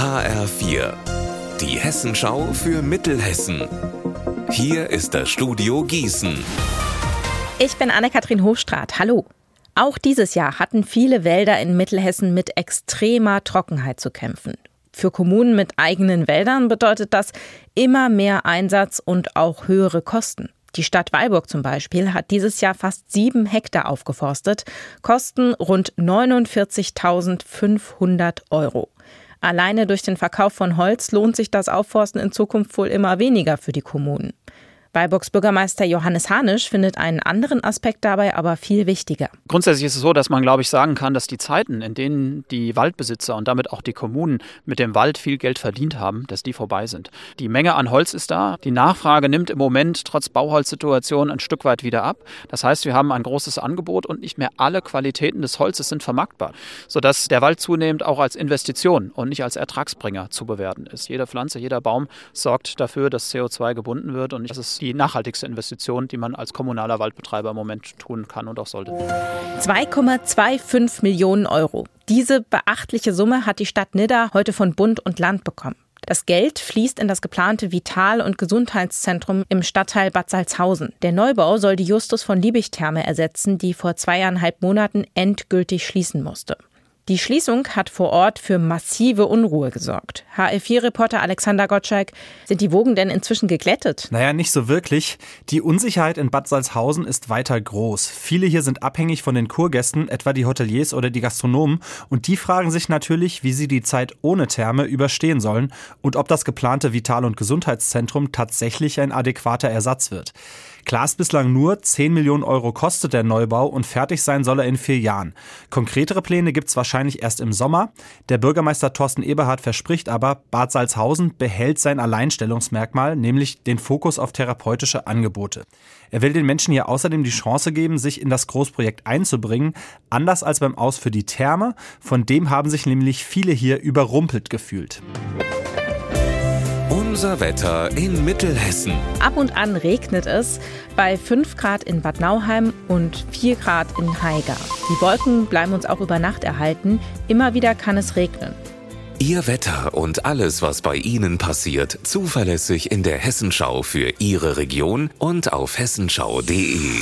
HR4, die Hessenschau für Mittelhessen. Hier ist das Studio Gießen. Ich bin Anne-Kathrin Hochstrat. Hallo. Auch dieses Jahr hatten viele Wälder in Mittelhessen mit extremer Trockenheit zu kämpfen. Für Kommunen mit eigenen Wäldern bedeutet das immer mehr Einsatz und auch höhere Kosten. Die Stadt Weilburg zum Beispiel hat dieses Jahr fast sieben Hektar aufgeforstet, kosten rund 49.500 Euro. Alleine durch den Verkauf von Holz lohnt sich das Aufforsten in Zukunft wohl immer weniger für die Kommunen. Weilburgs Bürgermeister Johannes Hanisch findet einen anderen Aspekt dabei aber viel wichtiger. Grundsätzlich ist es so, dass man, glaube ich, sagen kann, dass die Zeiten, in denen die Waldbesitzer und damit auch die Kommunen mit dem Wald viel Geld verdient haben, dass die vorbei sind. Die Menge an Holz ist da. Die Nachfrage nimmt im Moment trotz Bauholzsituation ein Stück weit wieder ab. Das heißt, wir haben ein großes Angebot und nicht mehr alle Qualitäten des Holzes sind vermarktbar, sodass der Wald zunehmend auch als Investition und nicht als Ertragsbringer zu bewerten ist. Jede Pflanze, jeder Baum sorgt dafür, dass CO2 gebunden wird und das ist die nachhaltigste Investition, die man als kommunaler Waldbetreiber im Moment tun kann und auch sollte. 2,25 Millionen Euro. Diese beachtliche Summe hat die Stadt Nidda heute von Bund und Land bekommen. Das Geld fließt in das geplante Vital- und Gesundheitszentrum im Stadtteil Bad Salzhausen. Der Neubau soll die Justus von Liebig-Therme ersetzen, die vor zweieinhalb Monaten endgültig schließen musste. Die Schließung hat vor Ort für massive Unruhe gesorgt. HL4-Reporter Alexander Gottschalk, sind die Wogen denn inzwischen geglättet? Naja, nicht so wirklich. Die Unsicherheit in Bad Salzhausen ist weiter groß. Viele hier sind abhängig von den Kurgästen, etwa die Hoteliers oder die Gastronomen. Und die fragen sich natürlich, wie sie die Zeit ohne Therme überstehen sollen und ob das geplante Vital- und Gesundheitszentrum tatsächlich ein adäquater Ersatz wird. Klar ist bislang nur, 10 Millionen Euro kostet der Neubau und fertig sein soll er in vier Jahren. Konkretere Pläne gibt es wahrscheinlich erst im Sommer. Der Bürgermeister Thorsten Eberhardt verspricht aber, Bad Salzhausen behält sein Alleinstellungsmerkmal, nämlich den Fokus auf therapeutische Angebote. Er will den Menschen hier außerdem die Chance geben, sich in das Großprojekt einzubringen, anders als beim Aus für die Therme, von dem haben sich nämlich viele hier überrumpelt gefühlt. Unser Wetter in Mittelhessen. Ab und an regnet es bei 5 Grad in Bad Nauheim und 4 Grad in Haiger. Die Wolken bleiben uns auch über Nacht erhalten. Immer wieder kann es regnen. Ihr Wetter und alles, was bei Ihnen passiert, zuverlässig in der Hessenschau für Ihre Region und auf hessenschau.de.